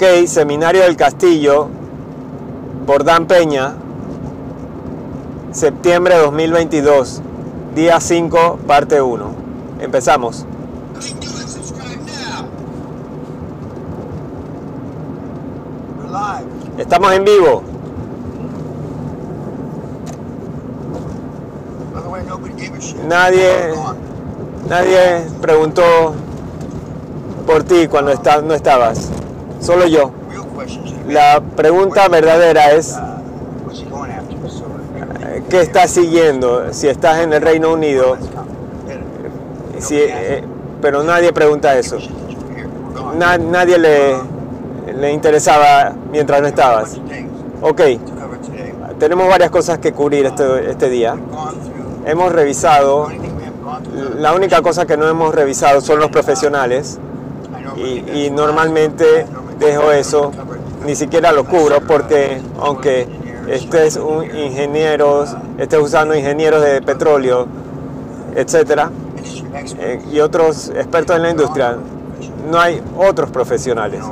Ok, Seminario del Castillo, por Dan Peña, septiembre de 2022, día 5, parte 1. Empezamos. Estamos en vivo. Nadie-. Nadie preguntó por ti cuando esta- no estabas. Solo yo. La pregunta verdadera es, ¿qué estás siguiendo? Si estás en el Reino Unido, si, eh, pero nadie pregunta eso. Nadie le, le interesaba mientras no estabas. Ok, tenemos varias cosas que cubrir este, este día. Hemos revisado, la única cosa que no hemos revisado son los profesionales y normalmente dejo eso, ni siquiera lo cubro porque aunque estés un ingeniero, estés usando ingenieros de petróleo, etcétera, eh, y otros expertos en la industria, no hay otros profesionales.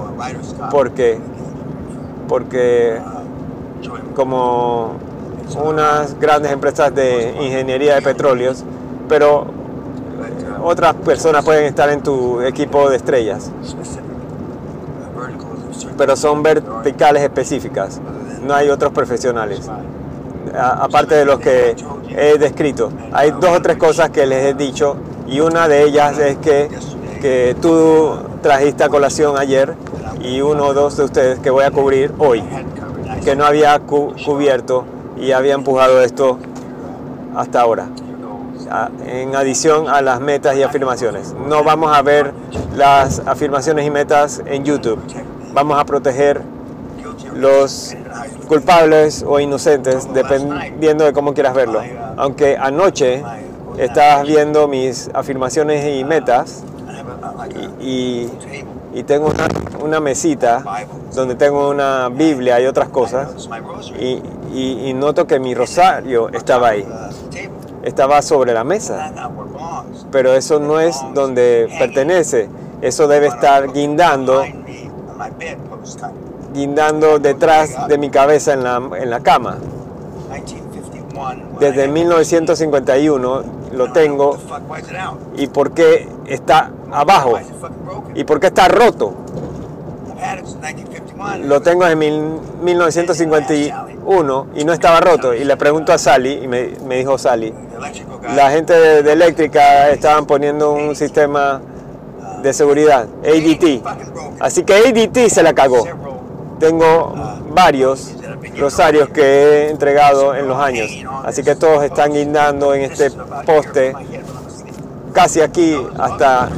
Porque porque como unas grandes empresas de ingeniería de petróleos, pero otras personas pueden estar en tu equipo de estrellas, pero son verticales específicas. No hay otros profesionales, a- aparte de los que he descrito. Hay dos o tres cosas que les he dicho y una de ellas es que, que tú trajiste a colación ayer y uno o dos de ustedes que voy a cubrir hoy, que no había cu- cubierto y había empujado esto hasta ahora. En adición a las metas y afirmaciones. No vamos a ver las afirmaciones y metas en YouTube. Vamos a proteger los culpables o inocentes, dependiendo de cómo quieras verlo. Aunque anoche estabas viendo mis afirmaciones y metas y, tengo una, mesita donde tengo una Biblia y otras cosas y, y- noto que mi rosario estaba ahí, estaba sobre la mesa. Pero eso no es donde pertenece. Eso debe estar guindando, guindando detrás de mi cabeza en la, en la cama. 1951. when I Desde had- 1951 lo tengo. ¿Y por qué está abajo? ¿Y por qué está roto? I've had it since 1951. Lo tengo en mil- 1951 y no estaba roto. Y le pregunto a Sally, y me, me dijo Sally, la gente de, de eléctrica estaban poniendo un sistema de seguridad, ADT. Así que ADT se la cagó. Tengo varios rosarios que he entregado en los años, así que todos están guindando en este poste casi aquí hasta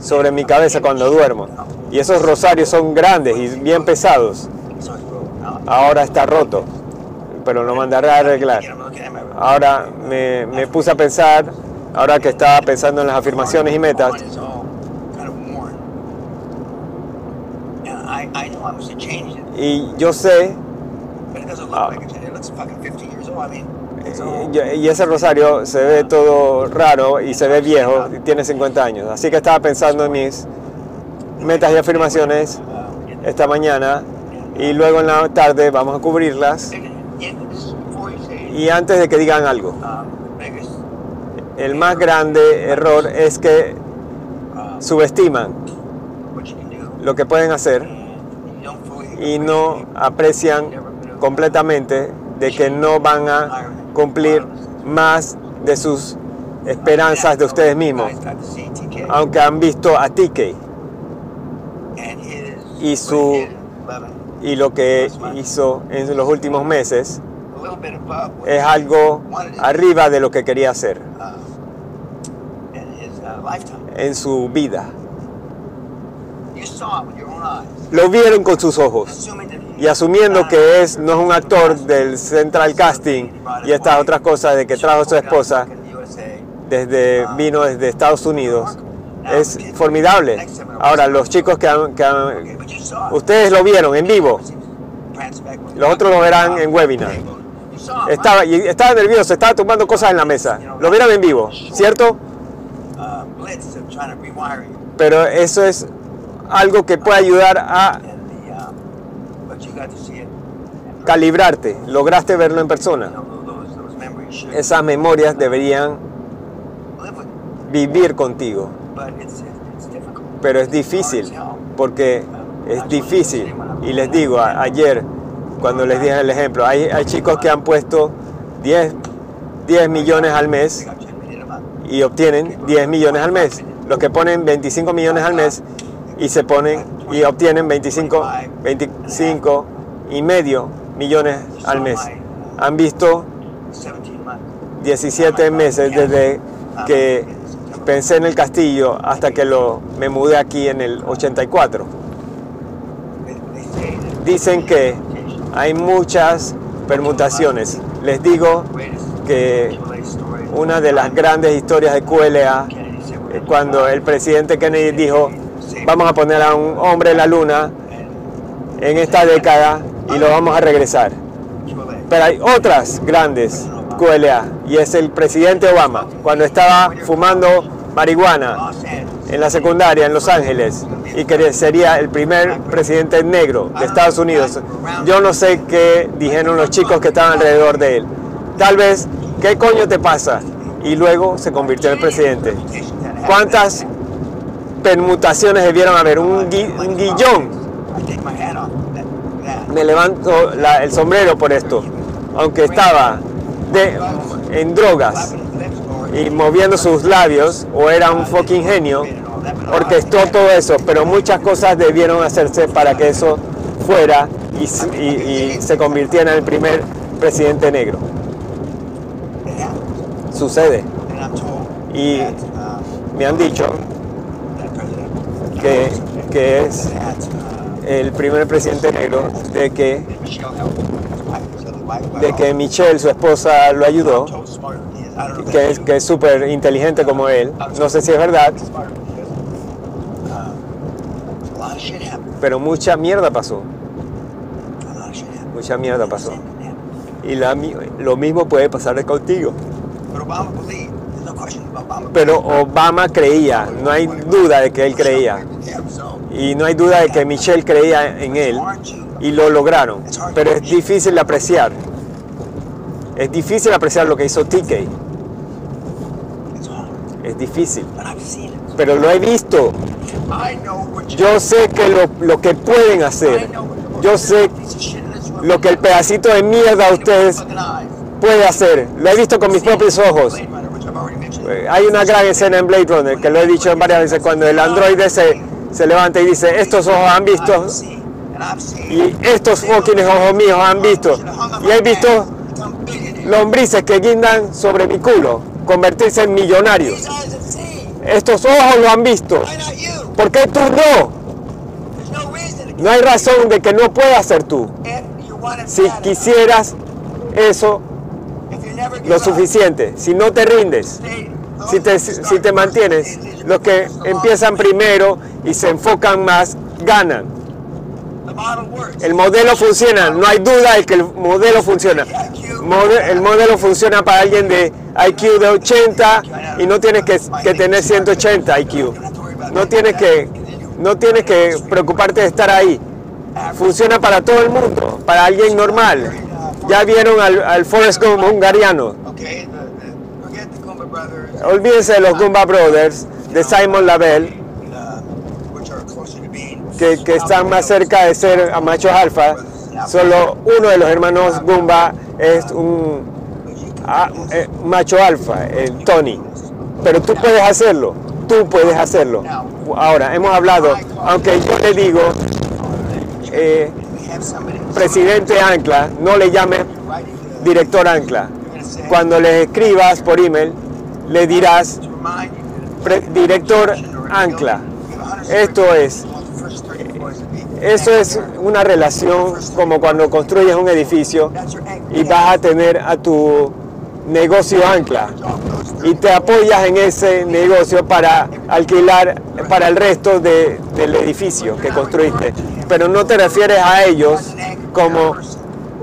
sobre mi cabeza cuando duermo. Y esos rosarios son grandes y bien pesados. Ahora está roto, pero lo mandaré a arreglar. Ahora me, me puse a pensar, ahora que estaba pensando en las afirmaciones y metas, y yo sé Y, ese rosario se ve todo raro y se ve viejo y tiene 50 años. Así que estaba pensando en mis metas y afirmaciones esta mañana y luego en la tarde vamos a cubrirlas. Y antes de que digan algo, el más grande error es que subestiman lo que pueden hacer y no aprecian completamente de que no van a cumplir más de sus esperanzas de ustedes mismos, aunque han visto a TK y su y lo que hizo en los últimos meses es algo arriba de lo que quería hacer en su vida. Lo vieron con sus ojos y asumiendo que es no es un actor del Central Casting y estas otras cosas de que trajo su esposa desde vino desde Estados Unidos es formidable. Ahora los chicos que, han- que han- ustedes lo vieron en vivo, los otros lo verán en webinar. Estaba y estaba nervioso, estaba tumbando cosas en la mesa. Lo vieron en vivo, ¿cierto? Pero eso es algo que puede ayudar a calibrarte, lograste verlo en persona. Esas memorias deberían vivir contigo, pero es difícil, porque es difícil. Y les digo, ayer, cuando les dije el ejemplo, hay, hay chicos que han puesto 10, 10 millones al mes They got 10 million a month. y obtienen 10 millones al mes. Los que ponen 25 millones al mes y se ponen y obtienen 25, 25 y medio millones al mes. Han visto 17 months. 17 meses desde que pensé en el castillo hasta que lo, me mudé aquí en el 84. They, they say that Dicen que hay muchas permutaciones. Les digo que una de las grandes historias de QLA we're eh, cuando el presidente Kennedy dijo vamos a poner a un hombre en la luna en esta década y lo vamos a regresar. Pero hay otras grandes QLA y es el presidente Obama cuando estaba fumando marihuana en la secundaria en Los Ángeles y que sería el primer presidente negro de Estados Unidos. Yo no sé qué dijeron los chicos que estaban alrededor de él. Tal vez, ¿qué coño te pasa? Y luego se convirtió en presidente. ¿Cuántas permutaciones debieron haber? Un, gui- un guillón. Me levanto la- el sombrero por esto. Aunque estaba de- en drogas y moviendo sus labios, o era un fucking genio, orquestó todo eso, pero muchas cosas debieron hacerse para que eso fuera y, s- y- y se convirtiera en el primer presidente negro. Sucede. Y me han dicho que, que es el primer presidente negro de que, de que Michelle, su esposa, lo ayudó, que es que súper inteligente como él. No sé si es verdad, pero mucha mierda pasó. Mucha mierda pasó. Y la lo mismo puede pasar contigo. Pero Obama creía, no hay duda de que él creía. Y no hay duda de que Michelle creía en él. Y lo lograron. Pero es difícil de apreciar. Es difícil apreciar lo que hizo TK. Es difícil. Pero lo he visto. Yo sé que lo, que pueden hacer. Yo sé lo que el pedacito de mierda a ustedes puede hacer. Lo he visto con mis propios ojos. Eh, Hay una gran escena en Blade Runner que lo he dicho varias veces cuando el androide se, se levanta y dice estos ojos han visto y estos fucking ojos míos han visto. Y he visto lombrices que guindan sobre mi culo convertirse en millonarios. Estos ojos lo han visto. ¿Por qué tú no? No hay razón de que no puedas ser tú. Si quisieras eso lo suficiente, si no te rindes, si te, si te mantienes, los que empiezan primero y se enfocan más, ganan. El modelo funciona, no hay duda de que el modelo funciona. El modelo funciona para alguien de IQ de 80 y no tienes que, que tener 180 IQ. No tienes que, no tienes que preocuparte de estar ahí. Funciona para todo el mundo, para alguien normal. Ya vieron al, al Forrest Gump hungariano. Olvídense de los Goomba Brothers, de Simon being. que, están más cerca de ser a machos alfa. Solo uno de los hermanos Goomba es un a- eh, macho alfa, el Tony. Pero tú puedes hacerlo, tú puedes hacerlo. Ahora, hemos hablado, aunque yo le digo, eh, presidente Ancla, no le llame director Ancla. Cuando le escribas por email, le dirás director Ancla. Esto es, eso es una relación como cuando construyes un edificio y vas a tener a tu negocio ancla y te apoyas en ese negocio para alquilar para el resto de- del edificio que construiste. Pero no te refieres a ellos como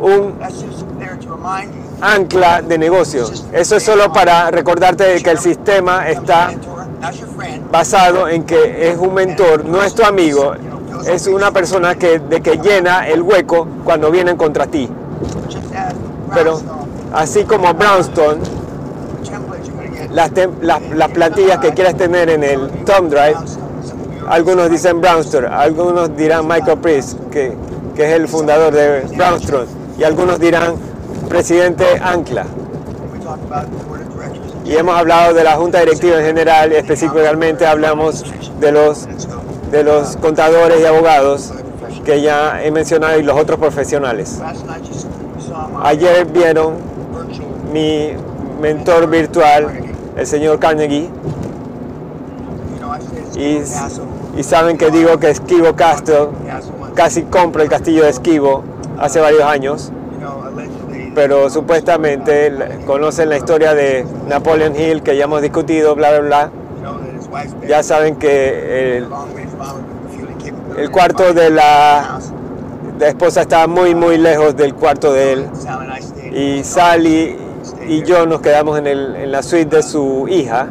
un ancla de negocio. Eso es solo para recordarte que el sistema está basado en que es un mentor, no es tu amigo, es una persona que, de que llena el hueco cuando vienen contra ti. Pero así como Brownstone, las, las, las plantillas que quieres tener en el thumb drive, algunos dicen Brownstone, algunos dirán Michael Priest, que es el fundador de Brownstone, y algunos dirán presidente Ancla. Y hemos hablado de la junta directiva en general, específicamente hablamos de los, de los contadores y abogados que ya he mencionado y los otros profesionales. Ayer vieron mi mentor virtual, el señor Carnegie, y, saben que digo que Esquivo Castro casi compra el castillo de Esquivo hace varios años. Pero supuestamente conocen la historia de Napoleon Hill que ya hemos discutido, bla, bla, bla. Ya saben que el, cuarto de la, la esposa estaba muy, muy lejos del cuarto de él. Y Sally y yo nos quedamos en, el- en la suite de su hija.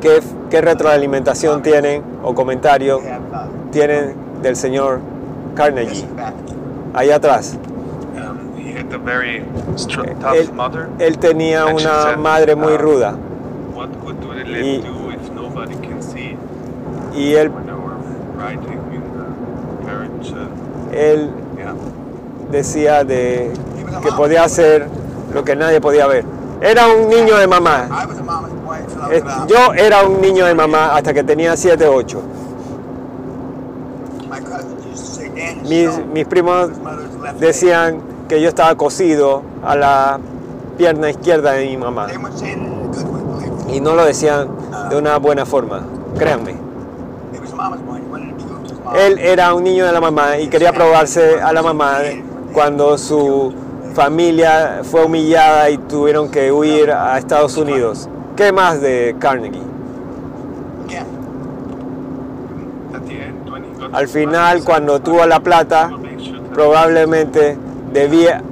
¿Qué, qué retroalimentación tienen o comentario tienen del señor Carnegie? Ahí atrás. Um, he had a very Él, tough mother. él tenía And she una said, madre muy uh, ruda What the Y- do if nobody can see y él? Uh, él yeah. decía de que podía hacer lo que nadie podía ver. Era un niño de mamá. I was a mama's boy until I Eh, was about. Yo era un niño de mamá hasta que tenía 7, 8. My cousins used to say, Dan, Mis, primos his mother's left leg." decían que yo estaba cosido a la pierna izquierda de mi mamá. Y no lo decían de una buena forma, créanme. Él era un niño de la mamá y quería probarse a la mamá cuando su familia fue humillada y tuvieron que huir a Estados Unidos. ¿Qué más de Carnegie? Al final, cuando tuvo la plata, probablemente debía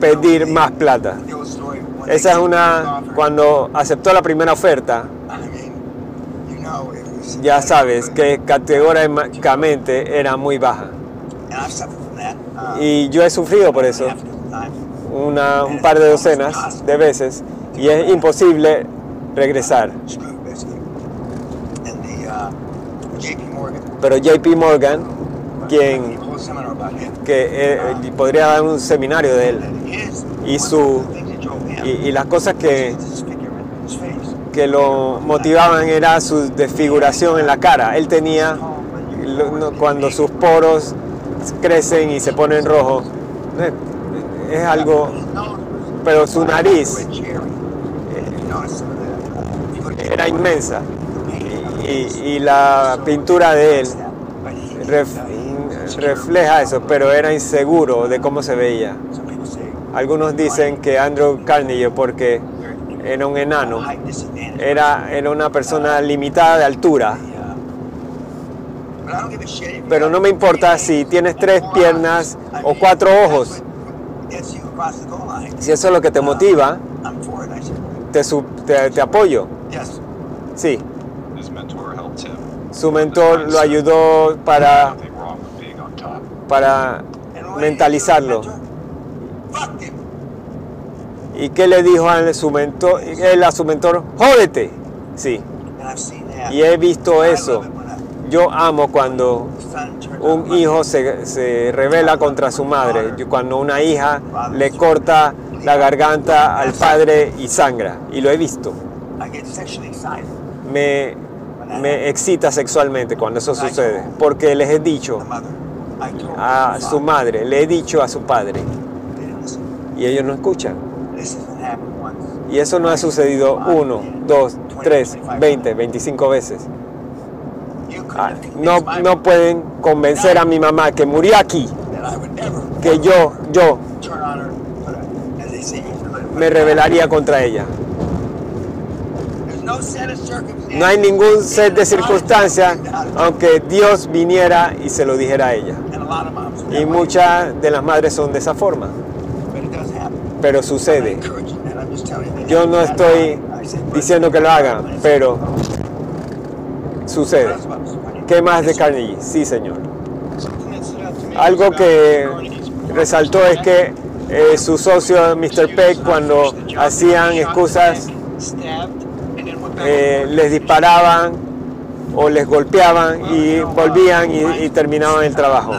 pedir más plata. Esa es una, cuando aceptó la primera oferta, ya sabes que categóricamente era muy baja. Uh, Y yo he sufrido por eso una, un par de docenas de veces y es imposible regresar. Uh. Pero JP Morgan, quien que eh, podría dar un seminario de él Y su- y, las cosas que, que lo motivaban era su desfiguración en la cara. Él tenía, cuando sus poros crecen y se ponen rojos, eh, es algo, pero su nariz era inmensa y la pintura de él refleja eso, pero era inseguro de cómo se veía. Algunos dicen que Andrew Carnegie, porque era un enano, era, era una persona limitada de altura. Pero no me importa si tienes tres piernas o cuatro ojos. Si eso es lo que te motiva, te, te- te apoyo. Sí, su mentor lo ayudó para, para mentalizarlo. ¿Y qué le dijo a su mentor? Él a su mentor, jódete. Sí, y he visto eso. Yo amo cuando un hijo se, se revela contra su madre, cuando una hija le corta la garganta al padre y sangra, y lo he visto. Me, me excita sexualmente cuando eso sucede, porque les he dicho A su madre, le he dicho a su padre, y ellos no escuchan. Y eso no ha sucedido uno, dos, tres, veinte, veinticinco veces. Ah, No, no pueden convencer a mi mamá que murió aquí, que yo, yo me rebelaría contra ella. No hay ningún set de circunstancias, aunque Dios viniera y se lo dijera a ella. Y muchas de las madres son de esa forma, pero sucede. Yo no estoy diciendo que lo hagan, pero sucede. ¿Qué más de Carnegie? Sí, señor. Algo que resaltó es que eh, su socio Mr. Peck cuando hacían excusas eh, les disparaban o les golpeaban y volvían y, terminaban el trabajo.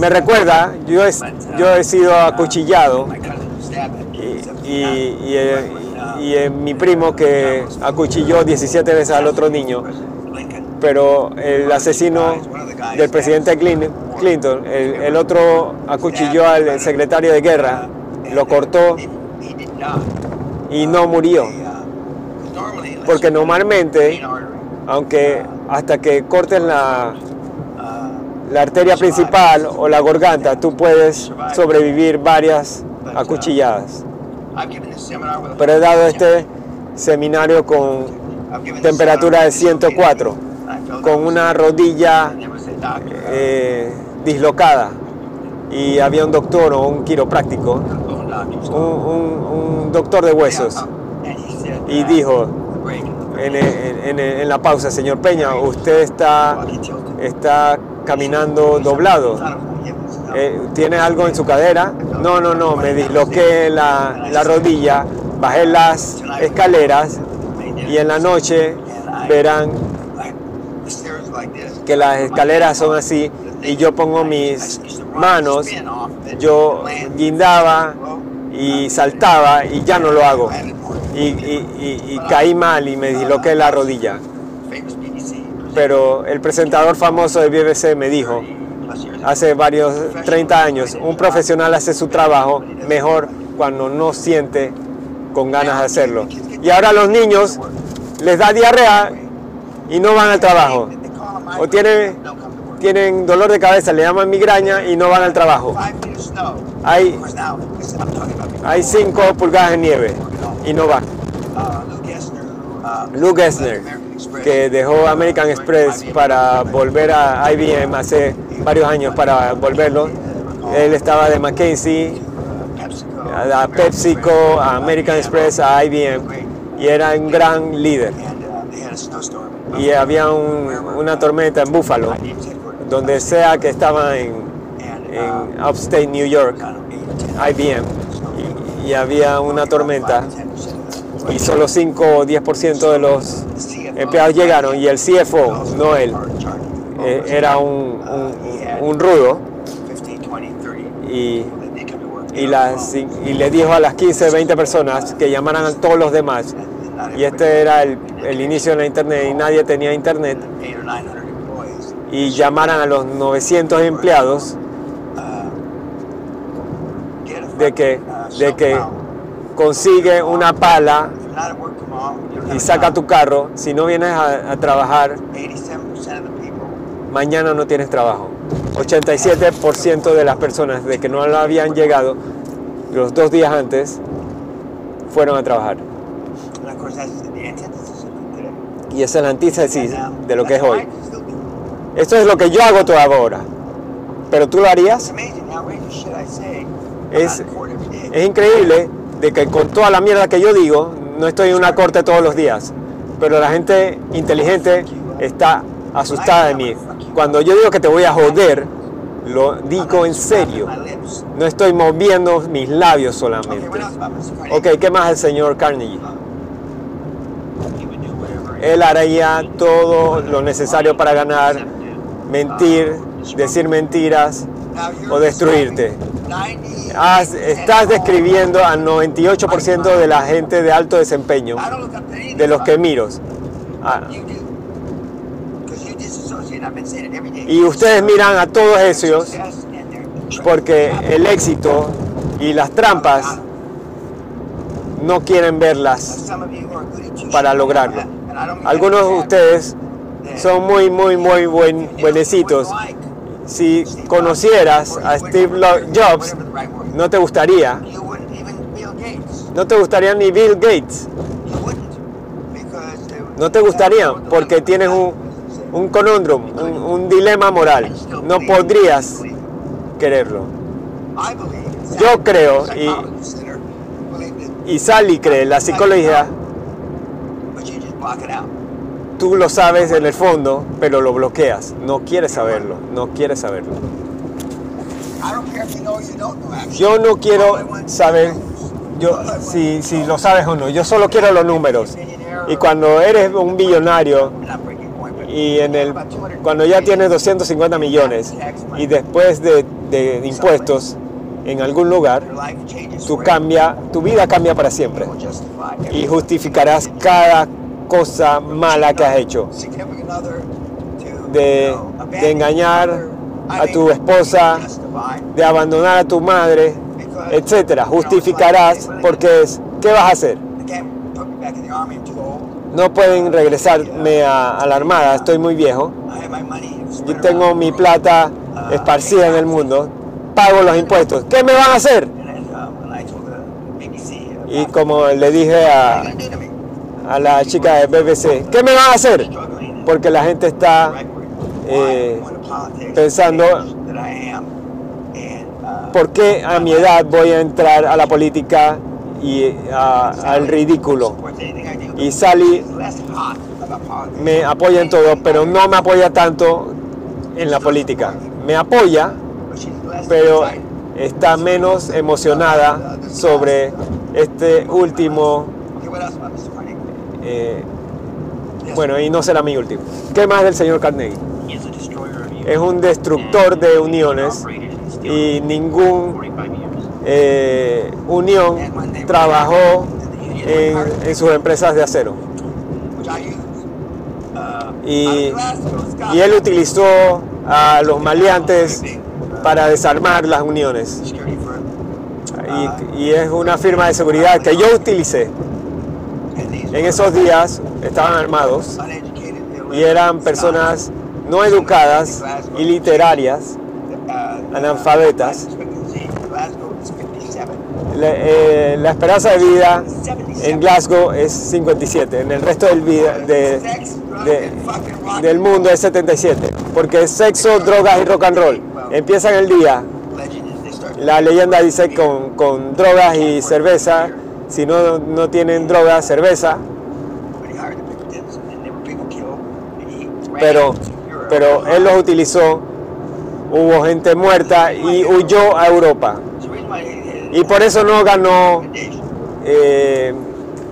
Me recuerda, yo he, yo he sido acuchillado y, eh, eh, mi primo que acuchilló 17 veces al otro niño, pero el asesino del presidente Clin- Clinton, el, el otro acuchilló al secretario de guerra, lo cortó y no murió. Porque normalmente, aunque hasta que corten la, arteria principal o la garganta, tú puedes sobrevivir varias acuchilladas. Pero he dado este seminario con temperatura de 104, con una rodilla eh, dislocada y había un doctor o un quiropráctico, un doctor de huesos y dijo en, en- en- la pausa, señor Peña, usted está, está caminando doblado. Eh, ¿Tiene algo en su cadera? No, no, no, me disloqué la, la rodilla, bajé las escaleras y en la noche verán que las escaleras son así y yo pongo mis manos, yo guindaba y saltaba y ya no lo hago. Y, caí mal y me disloqué la rodilla. Pero el presentador famoso de BBC me dijo, hace varios 30 años, un profesional hace su trabajo mejor cuando no siente con ganas de hacerlo. Y ahora los niños les da diarrea y no van al trabajo. O tienen, tienen dolor de cabeza, le llaman migraña y no van al trabajo. Hay, hay 5 pulgadas de nieve y no van. Lou Gessner, que dejó American Express para volver a IBM hace varios años para volverlo. Él estaba de McKinsey, a PepsiCo, a American Express, a IBM y era un gran líder. Y había un- una tormenta en Buffalo, donde sea que estaba en, upstate New York, IBM, y había una tormenta y solo 5 o 10% de los empleados llegaron y el CFO, no él, eh, era un, un- un rudo. Y, y, las, y le dijo a las 15, 20 personas que llamaran a todos los demás. Y este era el, el inicio de la internet y nadie tenía internet. Y llamaran a los 900 empleados de que, de que consigue una pala y saca tu carro. Si no vienes a, a trabajar, mañana no tienes trabajo. 87% de las personas de que no habían llegado los dos días antes fueron a trabajar. Y esa es la antítesis de lo que es hoy. Esto es lo que yo hago toda ahora. Pero tú lo harías. Es, es increíble de que con toda la mierda que yo digo, no estoy en una corte todos los días. Pero la gente inteligente está asustada de mí. Cuando yo digo que te voy a joder, lo digo en serio. No estoy moviendo mis labios solamente. Ok, ¿qué más el señor Carnegie? Él haría todo lo necesario para ganar, mentir, decir mentiras o destruirte. Has- estás describiendo al 98% de la gente de alto desempeño, de los que miro. Ah, y ustedes miran a todos esos porque el éxito y las trampas no quieren verlas para lograrlo. Algunos de ustedes son muy, muy, muy buen, buenecitos. Si conocieras a Steve Jobs, no te gustaría. No te gustaría ni Bill Gates. No te gustaría porque tienes un, un conundrum, un, un dilema moral. No podrías quererlo. Yo creo, y, y Sally cree, la psicología, tú lo sabes en el fondo, pero lo bloqueas. No quieres saberlo, no quieres saberlo. Yo no quiero saber yo, si, si lo sabes o no. Yo solo quiero los números. Y cuando eres un billonario y en el, about 200 cuando ya tienes 250 millones y después de, de impuestos en algún lugar, forever. cambia, tu vida cambia para siempre. Y justificarás cada cosa mala que has hecho. De- de engañar a tu esposa, De abandonar a tu madre, etcétera. Justificarás porque es, ¿qué vas a hacer? No pueden regresarme a, a la armada, estoy muy viejo. Yo tengo mi plata esparcida en el mundo. Pago los impuestos. ¿Qué me van a hacer? Y como le dije a, a la chica de BBC, ¿qué me van a hacer? Porque la gente está eh, pensando- ¿por qué a mi edad voy a entrar a la política y al ridículo? Y Sally me apoya en todo, pero no me apoya tanto en la política. Me apoya, pero está menos emocionada sobre este último, eh, bueno, y no será mi último. ¿Qué más del señor Carnegie? Es un destructor de uniones y ningún 45 years. eh, unión trabajó en, sus empresas de acero. Y, él utilizó a los maleantes para desarmar las uniones. Y, y es una firma de seguridad que yo utilicé. En esos días estaban armados y eran personas no educadas y literarias, analfabetas. Glasgow is 57. Le- eh, la esperanza de vida en Glasgow es 57, en el resto del, vida- de- de- del mundo es 77, porque es sexo, drogas y rock and roll. Empiezan el día, la leyenda dice con, con drogas y cerveza, si no, no tienen drogas, cerveza, pero, pero él los utilizó, hubo gente muerta y huyó a Europa. Y por eso no ganó eh,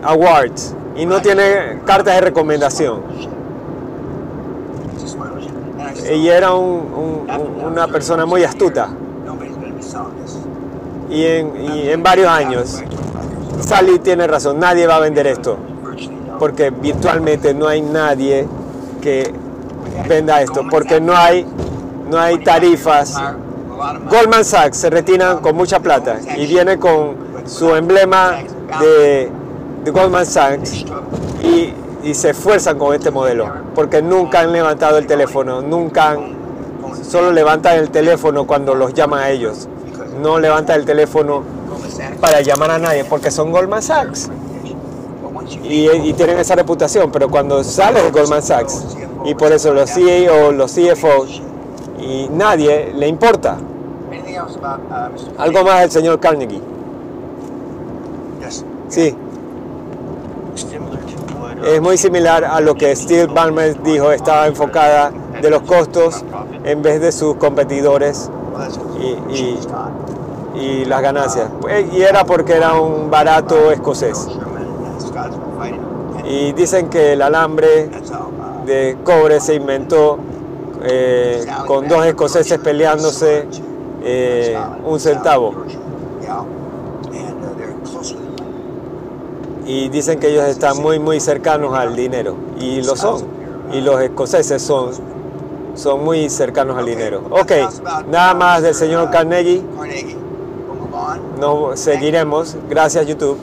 awards y no tiene cartas de recomendación. Y era un- un- un- una persona muy astuta. Y en, y en varios años, Sally tiene razón, nadie va a vender esto. Porque virtualmente no hay nadie que venda esto. Porque no hay, no hay tarifas. Goldman Sachs se retiran con mucha plata y viene con su emblema de, Goldman Sachs y, y se esfuerzan con este modelo. Porque nunca han levantado el teléfono, nunca han solo levantan el teléfono cuando los llaman a ellos. No levantan el teléfono. Para llamar a nadie porque son Goldman Sachs y, tienen esa reputación. Pero cuando sales de Goldman Sachs y por eso los CEO, los CFO y nadie le importa. Algo más del señor Carnegie. Sí, es muy similar a lo que Steve Ballmer dijo, estaba enfocada de los costos en vez de sus competidores y. y las ganancias. Pues, Y era porque era un barato escocés. Y dicen que el alambre de cobre se inventó eh, con dos escoceses peleándose eh, un centavo. Y dicen que ellos están muy, muy cercanos al dinero. Y lo son. Y los escoceses son, son muy cercanos al dinero. Ok, nada más del señor Carnegie. Nos seguiremos. Gracias YouTube.